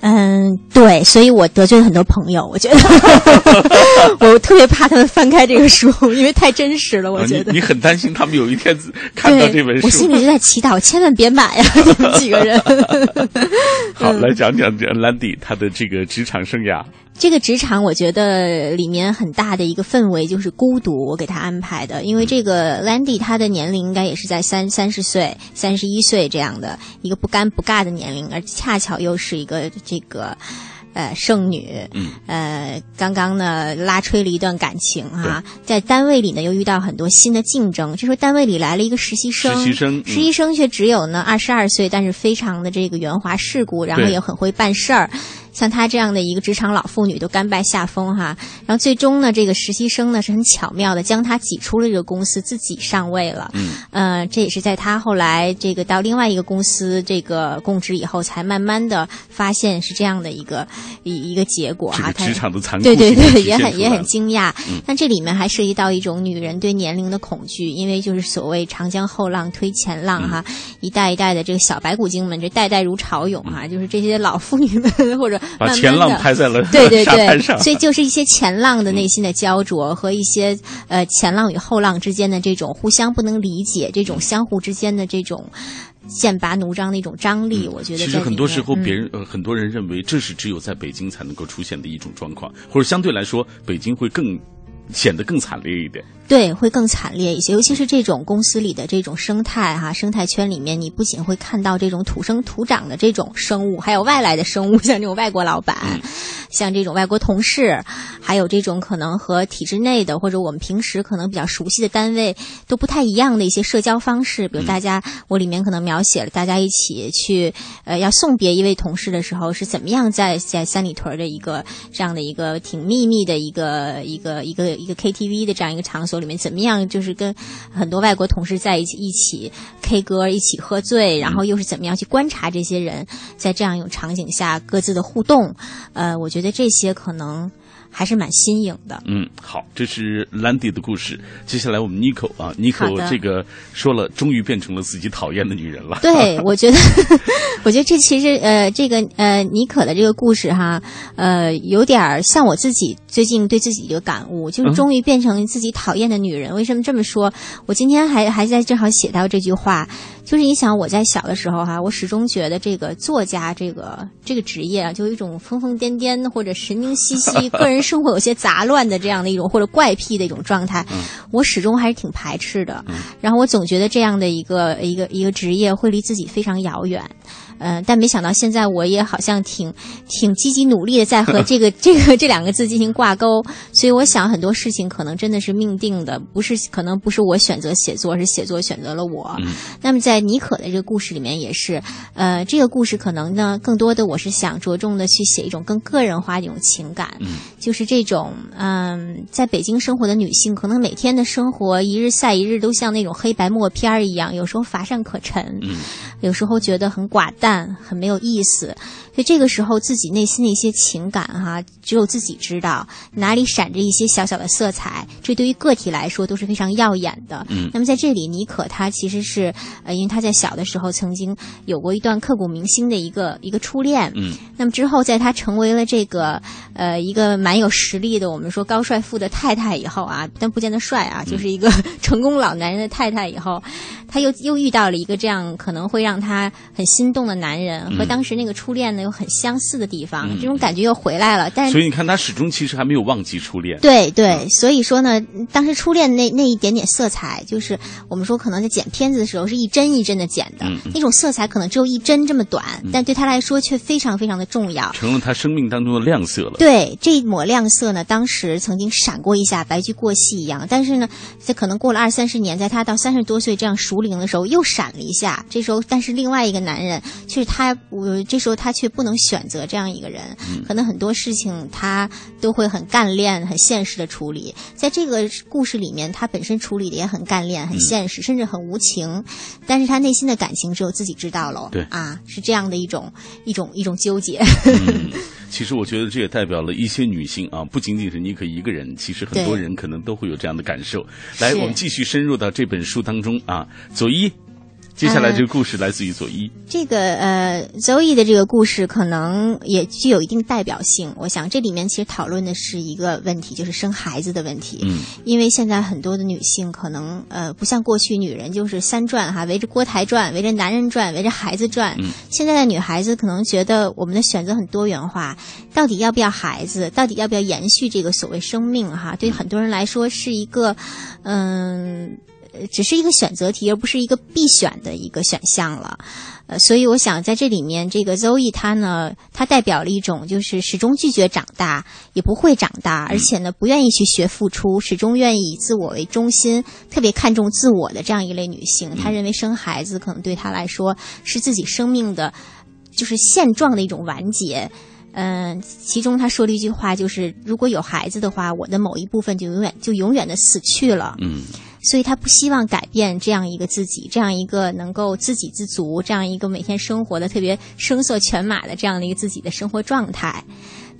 嗯，对，所以我得罪了很多朋友。我觉得 [LAUGHS] [LAUGHS] 我特别怕他们翻开这个书，因为太真实了。我觉得、你很担心他们有一天看到这本书，我心里就在祈祷，千万别买呀、啊！[LAUGHS] 你们几个人。[LAUGHS] 好，来讲讲这兰迪他的这个职场生涯。这个职场，我觉得里面很大的一个氛围就是孤独，我给他安排的。因为这个 Landy 他的年龄应该也是在三三十岁、三十一岁这样的一个不尴不尬的年龄，而恰巧又是一个这个。呃剩女，嗯，呃刚刚呢拉吹了一段感情啊，在单位里呢又遇到很多新的竞争，这时候单位里来了一个实习生，实习生，实习生却只有呢二十二岁，但是非常的这个圆滑世故，然后也很会办事儿。像她这样的一个职场老妇女都甘拜下风哈，然后最终呢，这个实习生呢是很巧妙的将她挤出了这个公司，自己上位了。嗯，呃，这也是在她后来这个到另外一个公司这个供职以后，才慢慢的发现是这样的一个一一个结果哈。职场的残酷，对对对，也很也很惊讶。嗯，但这里面还涉及到一种女人对年龄的恐惧，因为就是所谓长江后浪推前浪哈，一代一代的这个小白骨精们，这代代如潮涌哈，就是这些老妇女们 [LAUGHS] 或者。把前浪拍在了对对对，所以就是一些前浪的内心的焦灼和一些呃前浪与后浪之间的这种互相不能理解，这种相互之间的这种剑拔弩张的一种张力，我觉得其实很多时候别人呃很多人认为这是只有在北京才能够出现的一种状况，或者相对来说北京会更显得更惨烈一点。对，会更惨烈一些，尤其是这种公司里的这种生态哈，生态圈里面，你不仅会看到这种土生土长的这种生物，还有外来的生物，[LAUGHS] 像这种外国老板，像这种外国同事，还有这种可能和体制内的或者我们平时可能比较熟悉的单位都不太一样的一些社交方式，比如大家，我里面可能描写了大家一起去呃要送别一位同事的时候是怎么样在在三里屯的一个这样的一个挺秘密的一个一个一个一个 KTV 的这样一个场所。里面怎么样？就是跟很多外国同事在一起一起 K 歌，一起喝醉，然后又是怎么样去观察这些人在这样一种场景下各自的互动？呃，我觉得这些可能。还是蛮新颖的。嗯，好，这是兰迪的故事。接下来我们妮可啊，妮可这个说了，终于变成了自己讨厌的女人了。对，我觉得，[LAUGHS] 我觉得这其实呃，这个呃，妮可的这个故事哈，呃，有点像我自己最近对自己一个感悟，就是终于变成自己讨厌的女人。为什么这么说？我今天还还在正好写到这句话。就是你想我在小的时候哈，我始终觉得这个作家这个这个职业啊，就有一种疯疯癫癫或者神经兮兮、[LAUGHS] 个人生活有些杂乱的这样的一种或者怪癖的一种状态，我始终还是挺排斥的。然后我总觉得这样的一个一个一个职业会离自己非常遥远。嗯，但没想到现在我也好像挺挺积极努力的在和这个这个这两个字进行挂钩，所以我想很多事情可能真的是命定的，不是可能不是我选择写作，是写作选择了我。那么在妮可的这个故事里面也是，呃，这个故事可能呢更多的我是想着重的去写一种更个人化的一种情感，就是这种嗯，在北京生活的女性，可能每天的生活一日赛一日，都像那种黑白默片儿一样，有时候乏善可陈，有时候觉得很寡淡。很没有意思，所以这个时候自己内心的一些情感哈，只有自己知道哪里闪着一些小小的色彩，这对于个体来说都是非常耀眼的。嗯，那么在这里，妮可她其实是呃，因为她在小的时候曾经有过一段刻骨铭心的一个一个初恋。嗯，那么之后在她成为了这个呃一个蛮有实力的我们说高帅富的太太以后啊，但不见得帅啊，就是一个 [LAUGHS] 成功老男人的太太以后，她又又遇到了一个这样可能会让她很心动的。男人和当时那个初恋呢有很相似的地方，这种感觉又回来了。但是所以你看，他始终其实还没有忘记初恋。对对，所以说呢，当时初恋那那一点点色彩，就是我们说可能在剪片子的时候是一帧一帧的剪的，那种色彩可能只有一帧这么短，但对他来说却非常非常的重要，成了他生命当中的亮色了。对这一抹亮色呢，当时曾经闪过一下，白驹过隙一样。但是呢，在可能过了二三十年，在他到三十多岁这样熟龄的时候，又闪了一下。这时候，但是另外一个男人。就是他，我这时候他却不能选择这样一个人，可能很多事情他都会很干练、很现实的处理。在这个故事里面，他本身处理的也很干练、很现实，甚至很无情。但是他内心的感情只有自己知道喽。对啊，是这样的一种一种一种纠结。[LAUGHS] 其实我觉得这也代表了一些女性啊，不仅仅是妮可一个人，其实很多人可能都会有这样的感受。来，我们继续深入到这本书当中啊，左一。接下来这个故事来自于佐伊。这个呃，Zoe 的这个故事可能也具有一定代表性。我想这里面其实讨论的是一个问题，就是生孩子的问题。嗯。因为现在很多的女性可能呃，不像过去女人就是三转哈，围着锅台转，围着男人转，围着孩子转。嗯。现在的女孩子可能觉得我们的选择很多元化，到底要不要孩子？到底要不要延续这个所谓生命？哈，对很多人来说是一个嗯。只是一个选择题，而不是一个必选的一个选项了。呃，所以我想在这里面，这个 Zoe 她呢，她代表了一种就是始终拒绝长大，也不会长大，而且呢，不愿意去学付出，始终愿意以自我为中心，特别看重自我的这样一类女性。她认为生孩子可能对她来说是自己生命的，就是现状的一种完结。嗯，其中她说了一句话，就是如果有孩子的话，我的某一部分就永远就永远的死去了。嗯。所以他不希望改变这样一个自己，这样一个能够自给自足，这样一个每天生活的特别声色犬马的这样的一个自己的生活状态。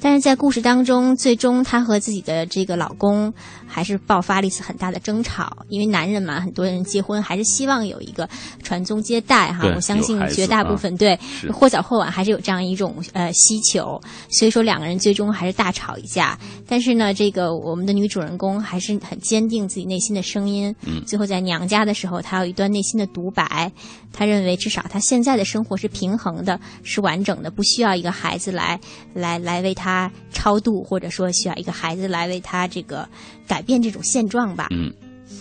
但是在故事当中，最终她和自己的这个老公还是爆发了一次很大的争吵。因为男人嘛，很多人结婚还是希望有一个传宗接代哈。我相信绝大部分对或早或晚还是有这样一种呃需求。所以说两个人最终还是大吵一架。但是呢，这个我们的女主人公还是很坚定自己内心的声音。嗯。最后在娘家的时候，她有一段内心的独白。她认为至少她现在的生活是平衡的，是完整的，不需要一个孩子来来来为她。超度，或者说需要一个孩子来为她这个改变这种现状吧。嗯，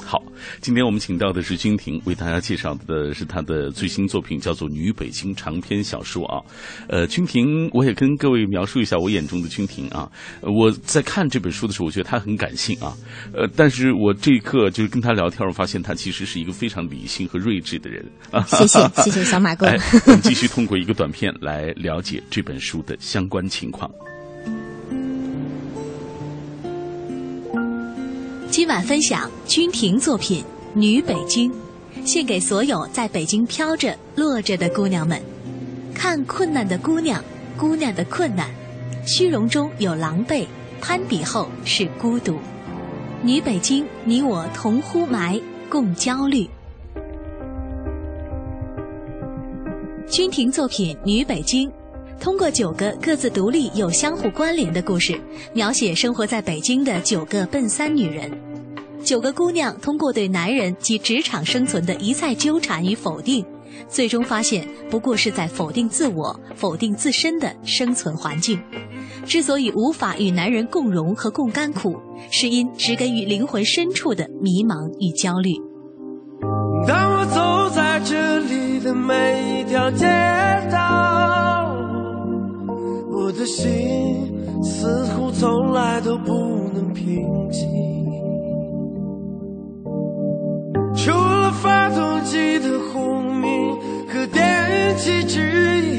好，今天我们请到的是君婷，为大家介绍的是她的最新作品，叫做《女北京》长篇小说啊。呃，君婷，我也跟各位描述一下我眼中的君婷啊。我在看这本书的时候，我觉得她很感性啊。呃，但是我这一刻就是跟她聊天，我发现她其实是一个非常理性和睿智的人啊。[LAUGHS] 谢谢，谢谢小马哥。我们继续通过一个短片来了解这本书的相关情况。今晚分享君婷作品《女北京》，献给所有在北京飘着、落着的姑娘们。看困难的姑娘，姑娘的困难，虚荣中有狼狈，攀比后是孤独。女北京，你我同呼霾，共焦虑。君婷作品《女北京》。通过九个各自独立又相互关联的故事，描写生活在北京的九个笨三女人。九个姑娘通过对男人及职场生存的一再纠缠与否定，最终发现不过是在否定自我、否定自身的生存环境。之所以无法与男人共荣和共甘苦，是因植根于灵魂深处的迷茫与焦虑。当我走在这里的每一条街道。我的心似乎从来都不能平记得轰鸣和电击指引。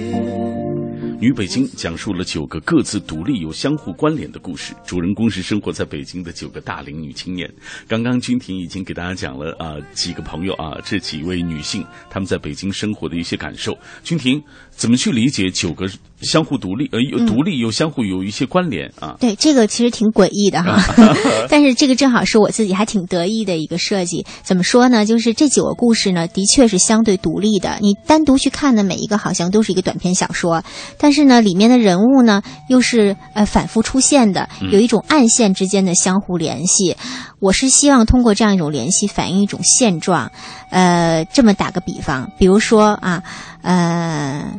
女北京讲述了九个各自独立又相互关联的故事，主人公是生活在北京的九个大龄女青年。刚刚君婷已经给大家讲了啊几个朋友啊这几位女性她们在北京生活的一些感受。君婷怎么去理解九个相互独立呃又独立又相互有一些关联啊？对，这个其实挺诡异的哈，[LAUGHS] [LAUGHS] 但是这个正好是我自己还挺得意的一个设计。怎么说呢？就是这几个故事呢，的确是相对独立的。你单独去看的每一个好像都是一个短篇小说，但但是呢，里面的人物呢，又是呃反复出现的，有一种暗线之间的相互联系。我是希望通过这样一种联系，反映一种现状。呃，这么打个比方，比如说啊，呃。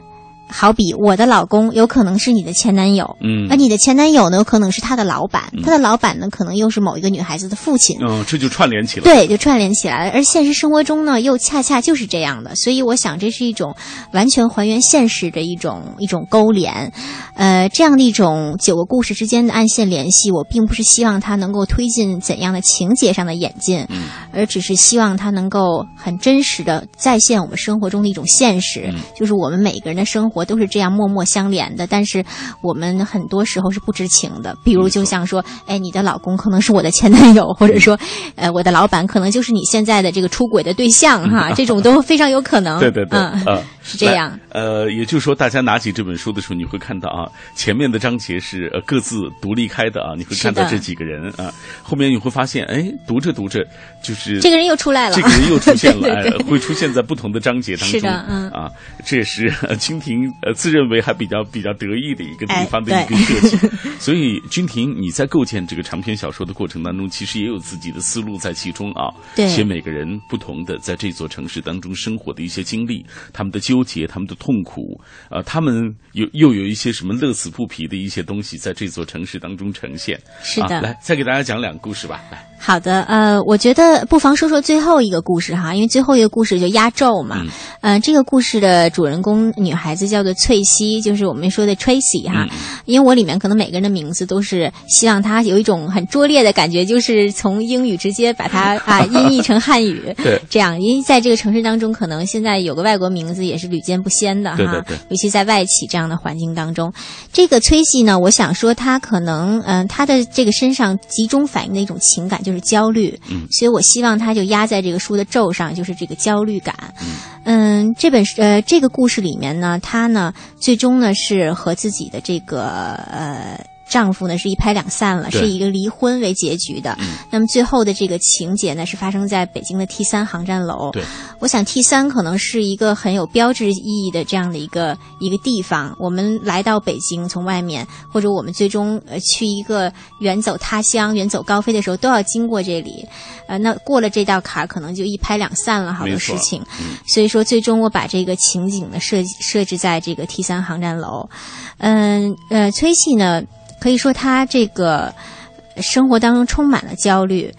好比我的老公有可能是你的前男友，嗯，而你的前男友呢，有可能是他的老板，他的老板呢，可能又是某一个女孩子的父亲，嗯，这就串联起来，对，就串联起来了。而现实生活中呢，又恰恰就是这样的，所以我想这是一种完全还原现实的一种一种勾连，呃，这样的一种九个故事之间的暗线联系，我并不是希望它能够推进怎样的情节上的演进，嗯，而只是希望它能够很真实的再现我们生活中的一种现实，就是我们每个人的生活。我都是这样默默相连的，但是我们很多时候是不知情的。比如，就像说，哎，你的老公可能是我的前男友，或者说，呃，我的老板可能就是你现在的这个出轨的对象，哈，这种都非常有可能。对对对，嗯，是这样。呃，也就是说，大家拿起这本书的时候，你会看到啊，前面的章节是呃各自独立开的啊，你会看到这几个人啊，后面你会发现，哎，读着读着就是这个人又出来了，这个人又出现了，[LAUGHS] 会出现在不同的章节当中。是的，嗯啊，这也是蜻蜓。呃，自认为还比较比较得意的一个地方的一个设计，[LAUGHS] 所以君婷，你在构建这个长篇小说的过程当中，其实也有自己的思路在其中啊。对，写每个人不同的在这座城市当中生活的一些经历，他们的纠结，他们的痛苦，呃，他们有又有一些什么乐此不疲的一些东西，在这座城市当中呈现。是的，来，再给大家讲两个故事吧，来。好的，呃，我觉得不妨说说最后一个故事哈，因为最后一个故事就压轴嘛。嗯。呃，这个故事的主人公女孩子叫做翠西，就是我们说的 Tracy 哈。嗯。因为我里面可能每个人的名字都是希望他有一种很拙劣的感觉，就是从英语直接把它 [LAUGHS] 啊音译成汉语。对。这样，因为在这个城市当中，可能现在有个外国名字也是屡见不鲜的哈。对对对。尤其在外企这样的环境当中，这个崔西呢，我想说他可能嗯，他的这个身上集中反映的一种情感就是焦虑。嗯，所以我希望他就压在这个书的轴上，就是这个焦虑感。嗯，这本呃这个故事里面呢，他那最终呢是和自己的这个呃。丈夫呢是一拍两散了，是以一个离婚为结局的。那么最后的这个情节呢是发生在北京的 T 三航站楼。对，我想 T 三可能是一个很有标志意义的这样的一个一个地方。我们来到北京，从外面或者我们最终呃去一个远走他乡、远走高飞的时候，都要经过这里。呃，那过了这道坎儿，可能就一拍两散了，好多事情。所以说，最终我把这个情景呢设设置在这个 T 三航站楼。嗯呃，崔系呢。可以说，她这个生活当中充满了焦虑。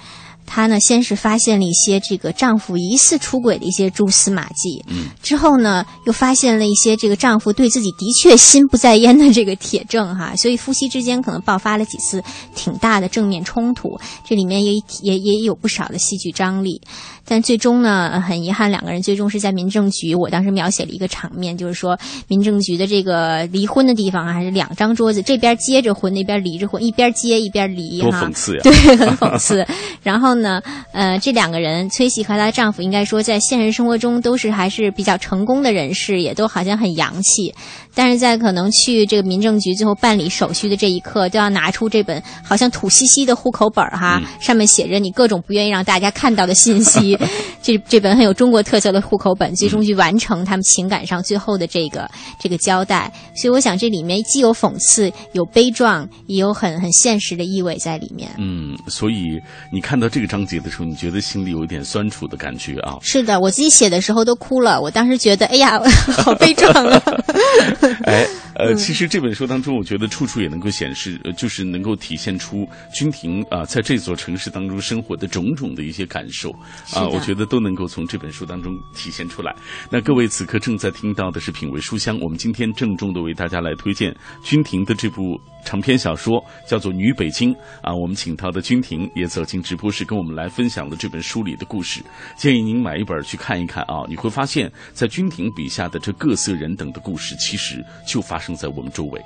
她呢，先是发现了一些这个丈夫疑似出轨的一些蛛丝马迹，嗯，之后呢，又发现了一些这个丈夫对自己的确心不在焉的这个铁证哈，所以夫妻之间可能爆发了几次挺大的正面冲突，这里面也也也有不少的戏剧张力。但最终呢，很遗憾，两个人最终是在民政局。我当时描写了一个场面，就是说民政局的这个离婚的地方啊，还是两张桌子，这边接着婚，那边离着婚，一边接一边离，哈讽刺呀！对，[LAUGHS] 很讽刺。然后呢，呃，这两个人，崔喜和她丈夫，应该说在现实生活中都是还是比较成功的人士，也都好像很洋气。但是在可能去这个民政局最后办理手续的这一刻，都要拿出这本好像土兮兮的户口本儿哈，上面写着你各种不愿意让大家看到的信息。这 [LAUGHS] 这本很有中国特色的户口本，最终去完成他们情感上最后的这个这个交代。所以我想这里面既有讽刺，有悲壮，也有很很现实的意味在里面。嗯，所以你看到这个章节的时候，你觉得心里有一点酸楚的感觉啊？是的，我自己写的时候都哭了。我当时觉得，哎呀，好悲壮啊！[LAUGHS] [LAUGHS] 哎。[LAUGHS] 呃，其实这本书当中，我觉得处处也能够显示，呃，就是能够体现出君婷啊，在这座城市当中生活的种种的一些感受啊，我觉得都能够从这本书当中体现出来。那各位此刻正在听到的是《品味书香》，我们今天郑重的为大家来推荐君婷的这部长篇小说，叫做《女北京》啊。我们请到的君婷也走进直播室，跟我们来分享了这本书里的故事。建议您买一本去看一看啊，你会发现在君婷笔下的这各色人等的故事，其实就发生在我们周围，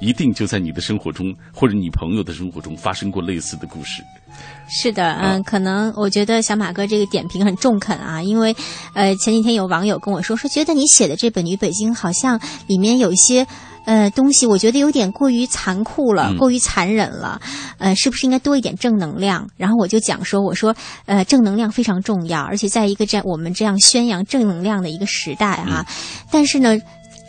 一定就在你的生活中或者你朋友的生活中发生过类似的故事。是的，嗯，可能我觉得小马哥这个点评很中肯啊，因为，呃，前几天有网友跟我说，说觉得你写的这本《女北京》好像里面有一些，呃，东西，我觉得有点过于残酷了，过于残忍了，呃，是不是应该多一点正能量？然后我就讲说，我说，呃，正能量非常重要，而且在一个这样我们这样宣扬正能量的一个时代啊，但是呢。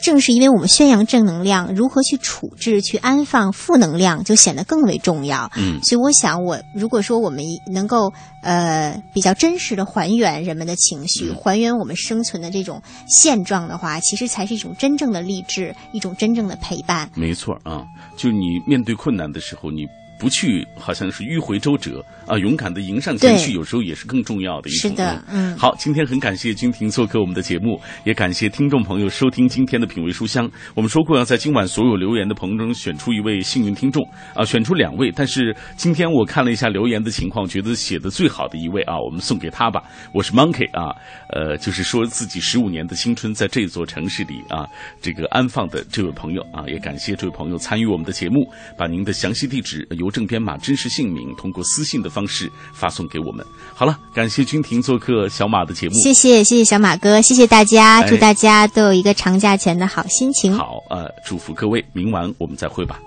正是因为我们宣扬正能量，如何去处置、去安放负能量，就显得更为重要。嗯，所以我想，我如果说我们能够呃比较真实的还原人们的情绪，还原我们生存的这种现状的话，其实才是一种真正的励志，一种真正的陪伴。没错啊，就你面对困难的时候，你。不去，好像是迂回周折啊！勇敢的迎上前去，有时候也是更重要的一种。是的，嗯。好，今天很感谢君婷做客我们的节目，也感谢听众朋友收听今天的品味书香。我们说过要在今晚所有留言的朋友中选出一位幸运听众啊，选出两位。但是今天我看了一下留言的情况，觉得写的最好的一位啊，我们送给他吧。我是 Monkey 啊，呃，就是说自己十五年的青春在这座城市里啊，这个安放的这位朋友啊，也感谢这位朋友参与我们的节目，把您的详细地址。邮政编码、真实姓名，通过私信的方式发送给我们。好了，感谢君婷做客小马的节目。谢谢，谢谢小马哥，谢谢大家，祝大家都有一个长假前的好心情。好，呃，祝福各位，明晚我们再会吧。